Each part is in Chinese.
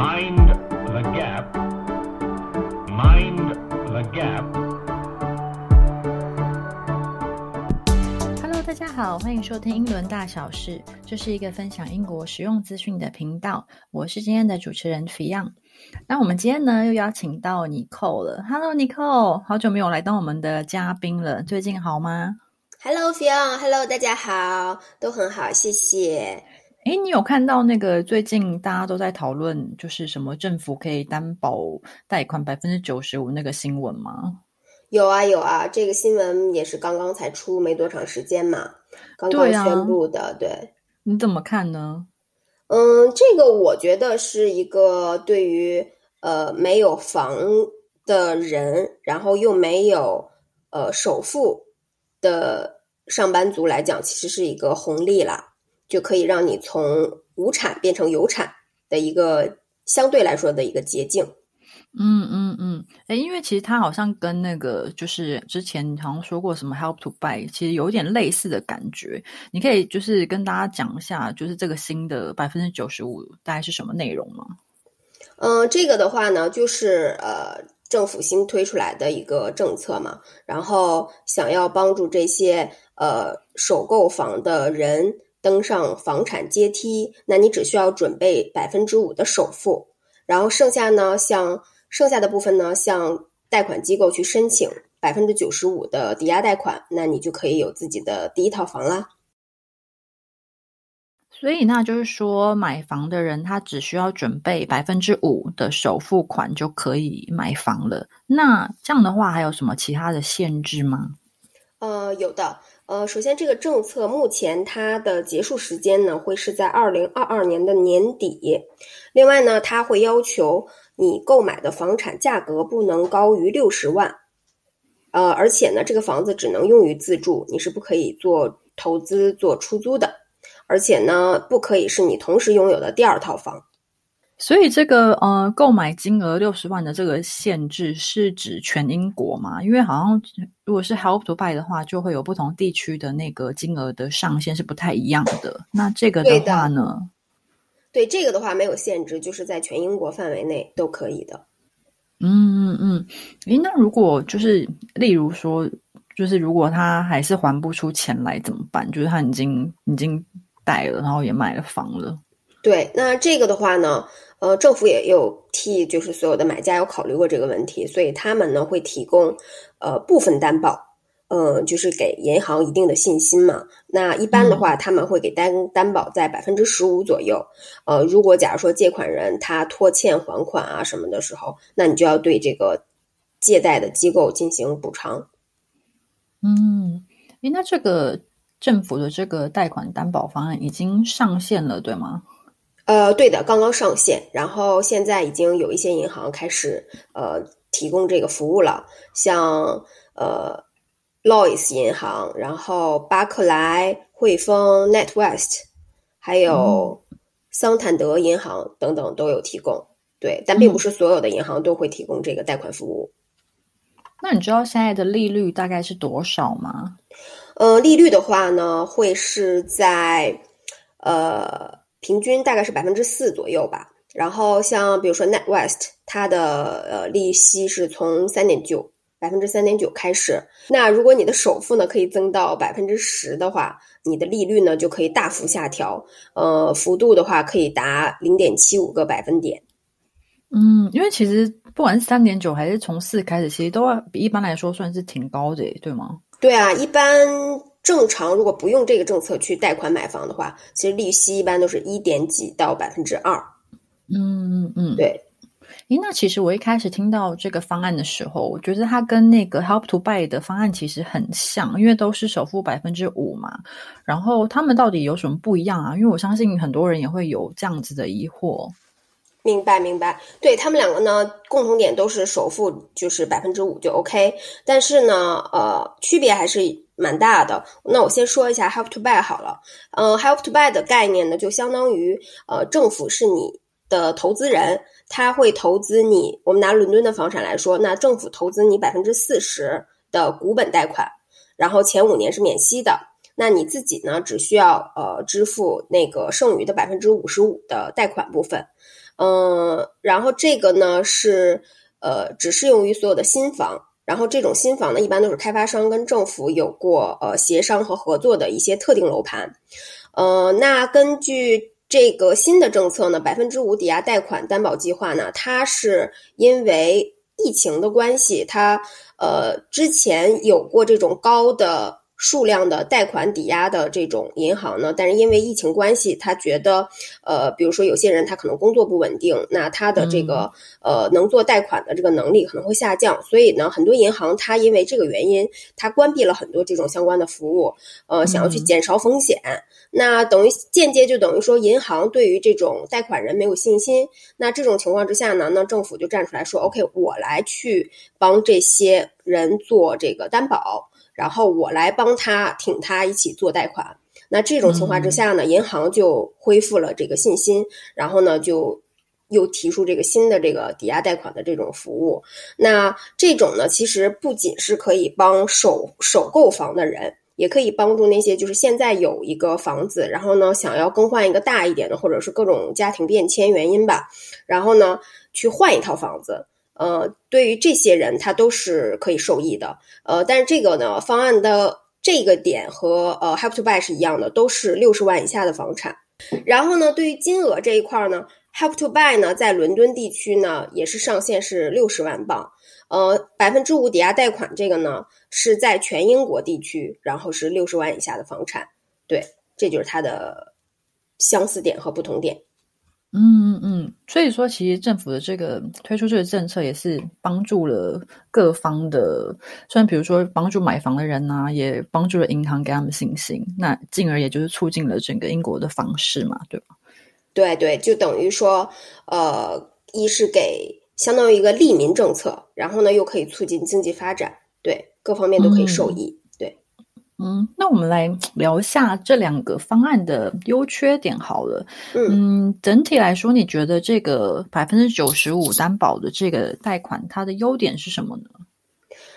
Mind the gap. Mind the gap. Hello，大家好，欢迎收听英伦大小事，这是一个分享英国实用资讯的频道。我是今天的主持人 Fion。那我们今天呢又邀请到 Nicole 了。Hello，Nicole，好久没有来当我们的嘉宾了，最近好吗？Hello Fion，Hello，大家好，都很好，谢谢。诶，你有看到那个最近大家都在讨论，就是什么政府可以担保贷款百分之九十五那个新闻吗？有啊有啊，这个新闻也是刚刚才出没多长时间嘛，刚刚宣布的，对。你怎么看呢？嗯，这个我觉得是一个对于呃没有房的人，然后又没有呃首付的上班族来讲，其实是一个红利啦，就可以让你从无产变成有产的一个相对来说的一个捷径。嗯嗯嗯，诶，因为其实它好像跟那个就是之前好像说过什么 Help to Buy，其实有一点类似的感觉。你可以就是跟大家讲一下，就是这个新的百分之九十五大概是什么内容吗？嗯，这个的话呢，就是呃，政府新推出来的一个政策嘛，然后想要帮助这些呃首购房的人登上房产阶梯，那你只需要准备百分之五的首付，然后剩下呢，向剩下的部分呢，向贷款机构去申请百分之九十五的抵押贷款，那你就可以有自己的第一套房啦。所以那就是说，买房的人他只需要准备百分之五的首付款就可以买房了。那这样的话，还有什么其他的限制吗？呃，有的。呃，首先这个政策目前它的结束时间呢，会是在二零二二年的年底。另外呢，它会要求你购买的房产价格不能高于六十万。呃，而且呢，这个房子只能用于自住，你是不可以做投资、做出租的。而且呢，不可以是你同时拥有的第二套房。所以这个呃，购买金额六十万的这个限制是指全英国嘛？因为好像如果是 Help to Buy 的话，就会有不同地区的那个金额的上限是不太一样的。那这个的话呢？对这个的话没有限制，就是在全英国范围内都可以的。嗯嗯嗯，诶，那如果就是例如说，就是如果他还是还不出钱来怎么办？就是他已经已经贷了，然后也买了房了。对，那这个的话呢，呃，政府也有替就是所有的买家有考虑过这个问题，所以他们呢会提供呃部分担保，呃，就是给银行一定的信心嘛。那一般的话，他们会给担担保在百分之十五左右。呃，如果假如说借款人他拖欠还款啊什么的时候，那你就要对这个借贷的机构进行补偿。嗯，诶，那这个政府的这个贷款担保方案已经上线了，对吗？呃，对的，刚刚上线，然后现在已经有一些银行开始呃提供这个服务了，像呃 Lois 银行，然后巴克莱、汇丰、NetWest，还有桑坦德银行等等都有提供。对，但并不是所有的银行都会提供这个贷款服务。那你知道现在的利率大概是多少吗？呃，利率的话呢，会是在呃平均大概是百分之四左右吧。然后像比如说 NetWest，它的呃利息是从三点九百分之三点九开始。那如果你的首付呢可以增到百分之十的话，你的利率呢就可以大幅下调。呃，幅度的话可以达零点七五个百分点。嗯，因为其实不管是三点九还是从四开始，其实都要比一般来说算是挺高的，对吗？对啊，一般正常如果不用这个政策去贷款买房的话，其实利息一般都是一点几到百分之二。嗯嗯嗯，对。诶，那其实我一开始听到这个方案的时候，我觉得它跟那个 Help to Buy 的方案其实很像，因为都是首付百分之五嘛。然后他们到底有什么不一样啊？因为我相信很多人也会有这样子的疑惑。明白，明白。对他们两个呢，共同点都是首付就是百分之五就 OK，但是呢，呃，区别还是蛮大的。那我先说一下 Help to Buy 好了。呃，Help to Buy 的概念呢，就相当于呃，政府是你的投资人，他会投资你。我们拿伦敦的房产来说，那政府投资你百分之四十的股本贷款，然后前五年是免息的。那你自己呢只需要呃支付那个剩余的百分之五十五的贷款部分，嗯，然后这个呢是呃只适用于所有的新房。然后这种新房呢，一般都是开发商跟政府有过呃协商和合作的一些特定楼盘，呃，那根据这个新的政策呢，百分之五抵押贷款担保计划呢，它是因为疫情的关系，它呃之前有过这种高的。数量的贷款抵押的这种银行呢，但是因为疫情关系，他觉得，呃，比如说有些人他可能工作不稳定，那他的这个呃能做贷款的这个能力可能会下降，所以呢，很多银行它因为这个原因，它关闭了很多这种相关的服务，呃，想要去减少风险，那等于间接就等于说银行对于这种贷款人没有信心，那这种情况之下呢，那政府就站出来说，OK，我来去帮这些人做这个担保。然后我来帮他挺他一起做贷款，那这种情况之下呢，银行就恢复了这个信心，然后呢就又提出这个新的这个抵押贷款的这种服务。那这种呢，其实不仅是可以帮首首购房的人，也可以帮助那些就是现在有一个房子，然后呢想要更换一个大一点的，或者是各种家庭变迁原因吧，然后呢去换一套房子。呃，对于这些人，他都是可以受益的。呃，但是这个呢，方案的这个点和呃 Help to Buy 是一样的，都是六十万以下的房产。然后呢，对于金额这一块呢，Help to Buy 呢，在伦敦地区呢，也是上限是六十万镑。呃，百分之五抵押贷款这个呢，是在全英国地区，然后是六十万以下的房产。对，这就是它的相似点和不同点。嗯嗯嗯，所以说其实政府的这个推出这个政策也是帮助了各方的，虽然比如说帮助买房的人呐，也帮助了银行给他们信心，那进而也就是促进了整个英国的房市嘛，对吧？对对，就等于说，呃，一是给相当于一个利民政策，然后呢又可以促进经济发展，对各方面都可以受益。嗯，那我们来聊一下这两个方案的优缺点好了。嗯，整体来说，你觉得这个百分之九十五担保的这个贷款，它的优点是什么呢？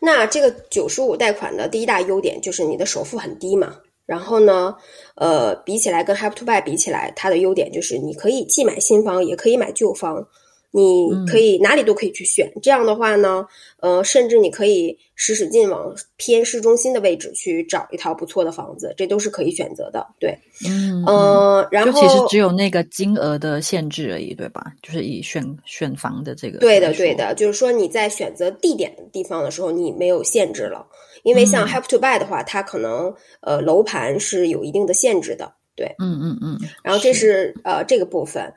那这个九十五贷款的第一大优点就是你的首付很低嘛。然后呢，呃，比起来跟 Help to Buy 比起来，它的优点就是你可以既买新房，也可以买旧房。你可以哪里都可以去选，这样的话呢，呃，甚至你可以使使劲往偏市中心的位置去找一套不错的房子，这都是可以选择的。对，嗯，呃，然后其实只有那个金额的限制而已，对吧？就是以选选房的这个，对的，对的，就是说你在选择地点的地方的时候，你没有限制了，因为像 Help to Buy 的话，它可能呃楼盘是有一定的限制的。对，嗯嗯嗯，然后这是呃这个部分。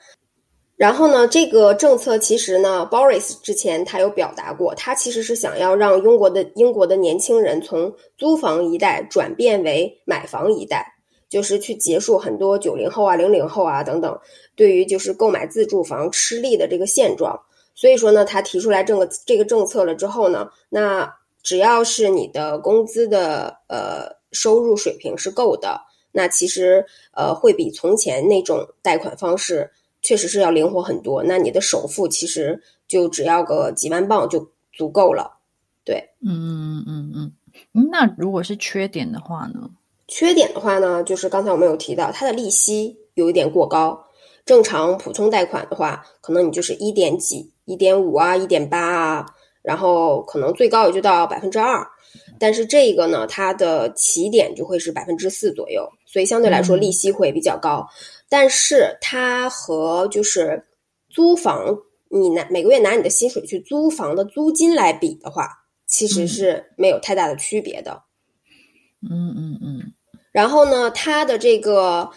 然后呢，这个政策其实呢，Boris 之前他有表达过，他其实是想要让英国的英国的年轻人从租房一代转变为买房一代，就是去结束很多九零后啊、零零后啊等等对于就是购买自住房吃力的这个现状。所以说呢，他提出来这个这个政策了之后呢，那只要是你的工资的呃收入水平是够的，那其实呃会比从前那种贷款方式。确实是要灵活很多，那你的首付其实就只要个几万镑就足够了，对，嗯嗯嗯嗯。那如果是缺点的话呢？缺点的话呢，就是刚才我们有提到，它的利息有一点过高。正常普通贷款的话，可能你就是一点几、一点五啊、一点八啊，然后可能最高也就到百分之二。但是这个呢，它的起点就会是百分之四左右，所以相对来说利息会比较高。但是它和就是租房，你拿每个月拿你的薪水去租房的租金来比的话，其实是没有太大的区别的。嗯嗯嗯。然后呢，它的这个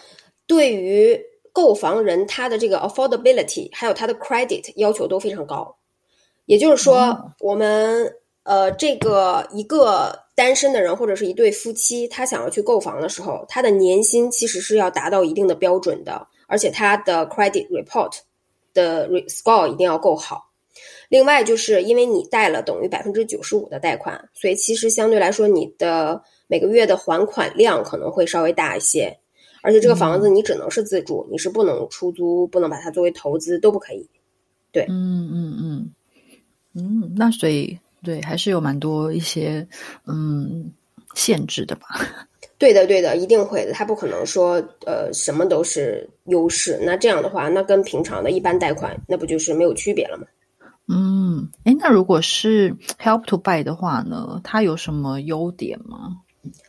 对于购房人，他的这个 affordability 还有他的 credit 要求都非常高。也就是说，我们呃这个一个。单身的人或者是一对夫妻，他想要去购房的时候，他的年薪其实是要达到一定的标准的，而且他的 credit report 的 score 一定要够好。另外，就是因为你贷了等于百分之九十五的贷款，所以其实相对来说，你的每个月的还款量可能会稍微大一些。而且这个房子你只能是自住，你是不能出租，不能把它作为投资，都不可以。对，嗯嗯嗯嗯，那所以。对，还是有蛮多一些嗯限制的吧。对的，对的，一定会的。他不可能说呃什么都是优势，那这样的话，那跟平常的一般贷款那不就是没有区别了吗？嗯，哎，那如果是 Help to Buy 的话呢，它有什么优点吗？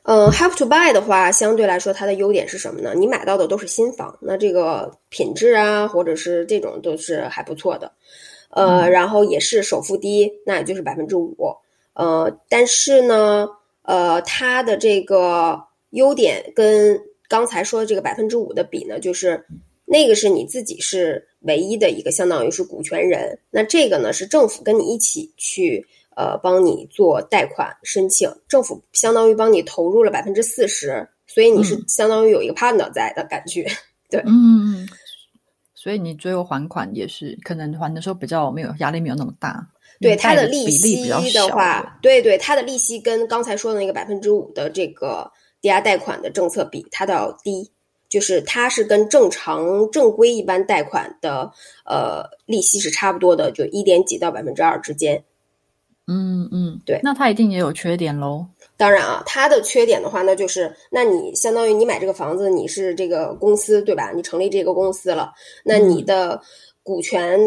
嗯，Help to Buy 的话，相对来说它的优点是什么呢？你买到的都是新房，那这个品质啊，或者是这种都是还不错的。呃，然后也是首付低，那也就是百分之五。呃，但是呢，呃，它的这个优点跟刚才说的这个百分之五的比呢，就是那个是你自己是唯一的一个，相当于是股权人。那这个呢是政府跟你一起去呃帮你做贷款申请，政府相当于帮你投入了百分之四十，所以你是相当于有一个 partner 在的感觉。对，嗯。所以你最后还款也是可能还的时候比较没有压力，没有那么大。对它的利息的话，对对，它的利息跟刚才说的那个百分之五的这个抵押贷款的政策比，它都要低。就是它是跟正常正规一般贷款的呃利息是差不多的，就一点几到百分之二之间。嗯嗯，对，那它一定也有缺点喽。当然啊，它的缺点的话，那就是那你相当于你买这个房子，你是这个公司对吧？你成立这个公司了，那你的股权，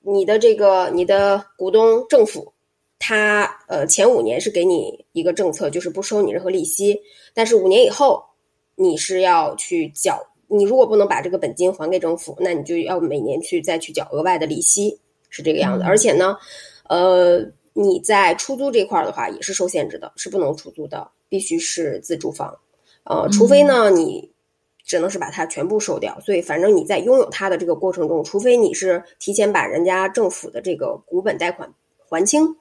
你的这个你的股东政府，他呃前五年是给你一个政策，就是不收你任何利息，但是五年以后你是要去缴，你如果不能把这个本金还给政府，那你就要每年去再去缴额外的利息，是这个样子。而且呢，呃。你在出租这块的话，也是受限制的，是不能出租的，必须是自住房，呃，除非呢，你只能是把它全部收掉。所以，反正你在拥有它的这个过程中，除非你是提前把人家政府的这个股本贷款还清，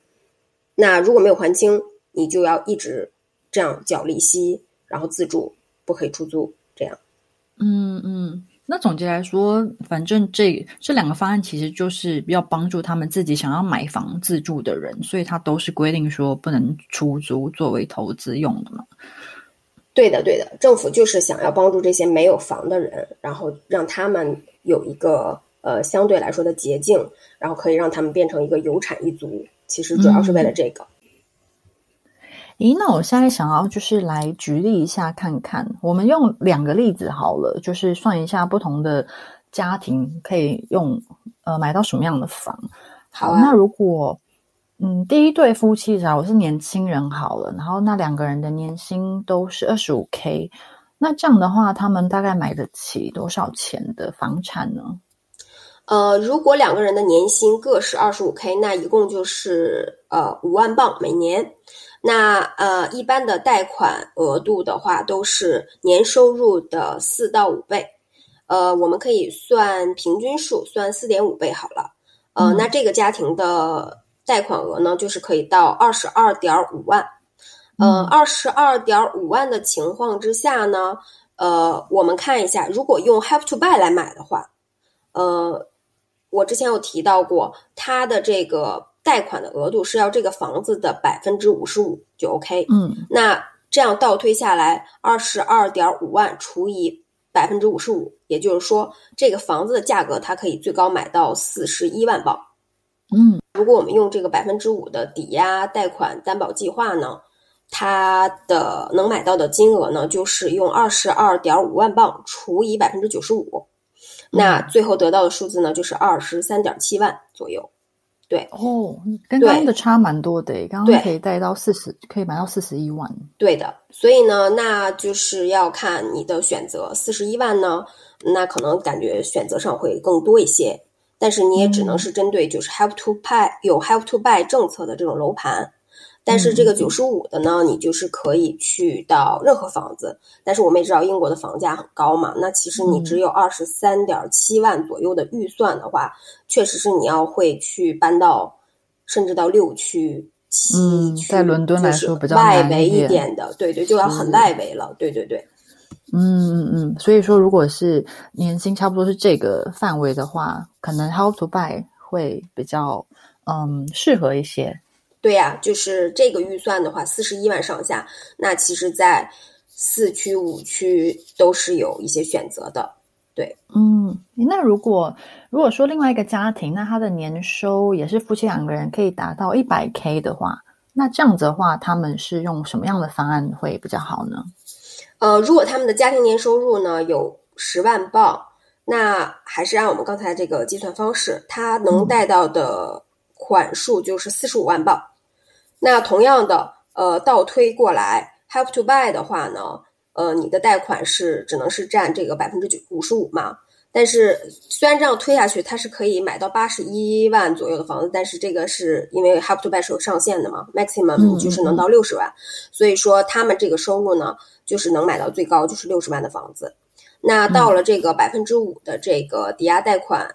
那如果没有还清，你就要一直这样缴利息，然后自住，不可以出租，这样。嗯嗯。那总结来说，反正这这两个方案其实就是要帮助他们自己想要买房自住的人，所以它都是规定说不能出租作为投资用的嘛。对的，对的，政府就是想要帮助这些没有房的人，然后让他们有一个呃相对来说的捷径，然后可以让他们变成一个有产一族。其实主要是为了这个。咦，那我现在想要就是来举例一下看看，我们用两个例子好了，就是算一下不同的家庭可以用呃买到什么样的房。好，那如果嗯第一对夫妻啊，我是年轻人好了，然后那两个人的年薪都是二十五 k，那这样的话，他们大概买得起多少钱的房产呢？呃，如果两个人的年薪各是二十五 k，那一共就是呃五万镑每年。那呃，一般的贷款额度的话，都是年收入的四到五倍。呃，我们可以算平均数，算四点五倍好了。呃，那这个家庭的贷款额呢，就是可以到二十二点五万。呃，二十二点五万的情况之下呢，呃，我们看一下，如果用 have to Buy 来买的话，呃，我之前有提到过，它的这个。贷款的额度是要这个房子的百分之五十五就 OK，嗯，那这样倒推下来，二十二点五万除以百分之五十五，也就是说，这个房子的价格它可以最高买到四十一万镑。嗯，如果我们用这个百分之五的抵押贷款担保计划呢，它的能买到的金额呢，就是用二十二点五万镑除以百分之九十五，那最后得到的数字呢，就是二十三点七万左右。对哦，跟刚刚的差蛮多的刚刚可以贷到四十，可以买到四十一万。对的，所以呢，那就是要看你的选择。四十一万呢，那可能感觉选择上会更多一些，但是你也只能是针对就是 Help to Buy 有 Help to Buy 政策的这种楼盘。但是这个九十五的呢，你就是可以去到任何房子。但是我们也知道英国的房价很高嘛，那其实你只有二十三点七万左右的预算的话，确实是你要会去搬到甚至到六区、七区，在伦敦来说比较外围一点的，对对，就要很外围了。对对对，嗯嗯嗯。所以说，如果是年薪差不多是这个范围的话，可能 How to Buy 会比较嗯适合一些。对呀，就是这个预算的话，四十一万上下，那其实，在四区五区都是有一些选择的。对，嗯，那如果如果说另外一个家庭，那他的年收也是夫妻两个人可以达到一百 K 的话，那这样子的话，他们是用什么样的方案会比较好呢？呃，如果他们的家庭年收入呢有十万镑，那还是按我们刚才这个计算方式，他能贷到的款数就是四十五万镑。那同样的，呃，倒推过来，have to Buy 的话呢，呃，你的贷款是只能是占这个百分之九五十五嘛。但是虽然这样推下去，它是可以买到八十一万左右的房子，但是这个是因为 have to Buy 是有上限的嘛，maximum 就是能到六十万，所以说他们这个收入呢，就是能买到最高就是六十万的房子。那到了这个百分之五的这个抵押贷款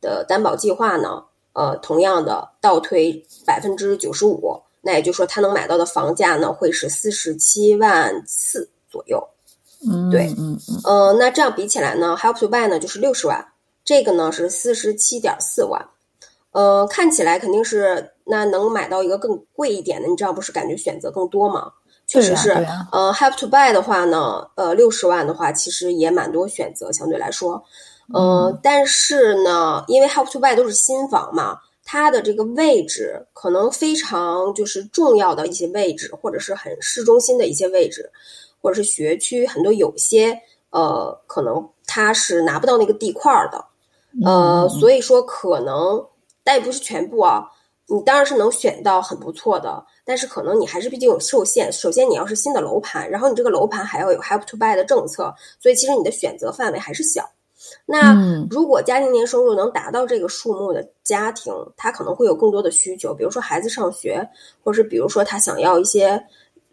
的担保计划呢，呃，同样的倒推百分之九十五，那也就是说他能买到的房价呢会是四十七万四左右。嗯，对嗯嗯呃，那这样比起来呢，Help to Buy 呢就是六十万，这个呢是四十七点四万。呃，看起来肯定是那能买到一个更贵一点的，你这样不是感觉选择更多吗？确实是。呃，Help to Buy 的话呢，呃，六十万的话其实也蛮多选择，相对来说。呃，但是呢，因为 Help to Buy 都是新房嘛，它的这个位置可能非常就是重要的一些位置，或者是很市中心的一些位置，或者是学区，很多有些呃，可能它是拿不到那个地块儿的，呃，所以说可能，但也不是全部啊。你当然是能选到很不错的，但是可能你还是毕竟有受限。首先，你要是新的楼盘，然后你这个楼盘还要有 Help to Buy 的政策，所以其实你的选择范围还是小。那嗯。如果家庭年收入能达到这个数目的家庭，他可能会有更多的需求，比如说孩子上学，或者是比如说他想要一些，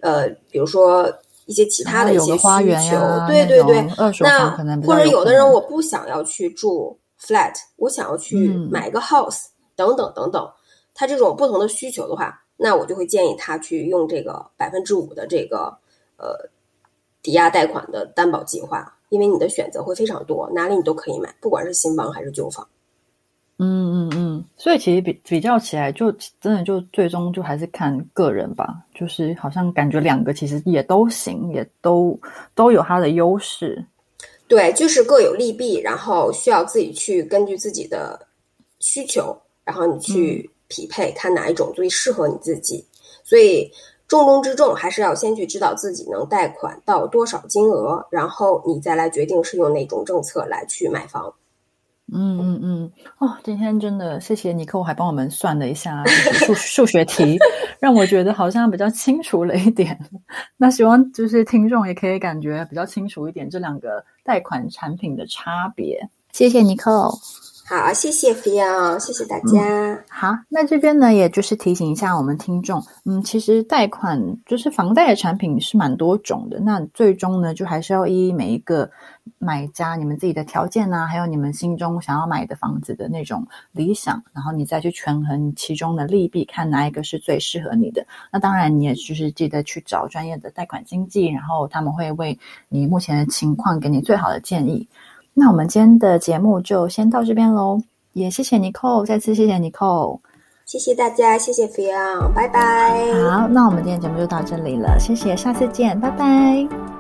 呃，比如说一些其他的一些需求呀，对对对那或者有的人我不想要去住 flat，我想要去嗯。买一个 house，、等等等等。他这种不同的需求的话，那我就会建议他去用这个百分之五的这个呃抵押贷款的担保计划，因为你的选择会非常多，哪里你都可以买，不管是新房还是旧房。嗯嗯嗯，所以其实比比较起来，就真的就最终就还是看个人吧，就是好像感觉两个其实也都行，也都都有它的优势。对，就是各有利弊，然后需要自己去根据自己的需求，然后你去匹配，看哪一种最适合你自己。所以重中之重还是要先去知道自己能贷款到多少金额，然后你再来决定是用哪种政策来去买房。嗯嗯嗯，哦，今天真的谢谢尼克，还帮我们算了一下就是数 数学题，让我觉得好像比较清楚了一点。那希望就是听众也可以感觉比较清楚一点这两个贷款产品的差别。谢谢尼克。好，谢谢菲阳，谢谢大家。好，那这边呢，也就是提醒一下我们听众，嗯，其实贷款就是房贷的产品是蛮多种的，那最终呢，就还是要依每一个买家你们自己的条件啊，还有你们心中想要买的房子的那种理想，然后你再去权衡其中的利弊，看哪一个是最适合你的。那当然，你也就是记得去找专业的贷款经纪，然后他们会为你目前的情况给你最好的建议。那我们今天的节目就先到这边喽，也谢谢尼寇，再次谢谢尼寇。谢谢大家，谢谢菲阳，拜拜。好，那我们今天节目就到这里了，谢谢，下次见，拜拜。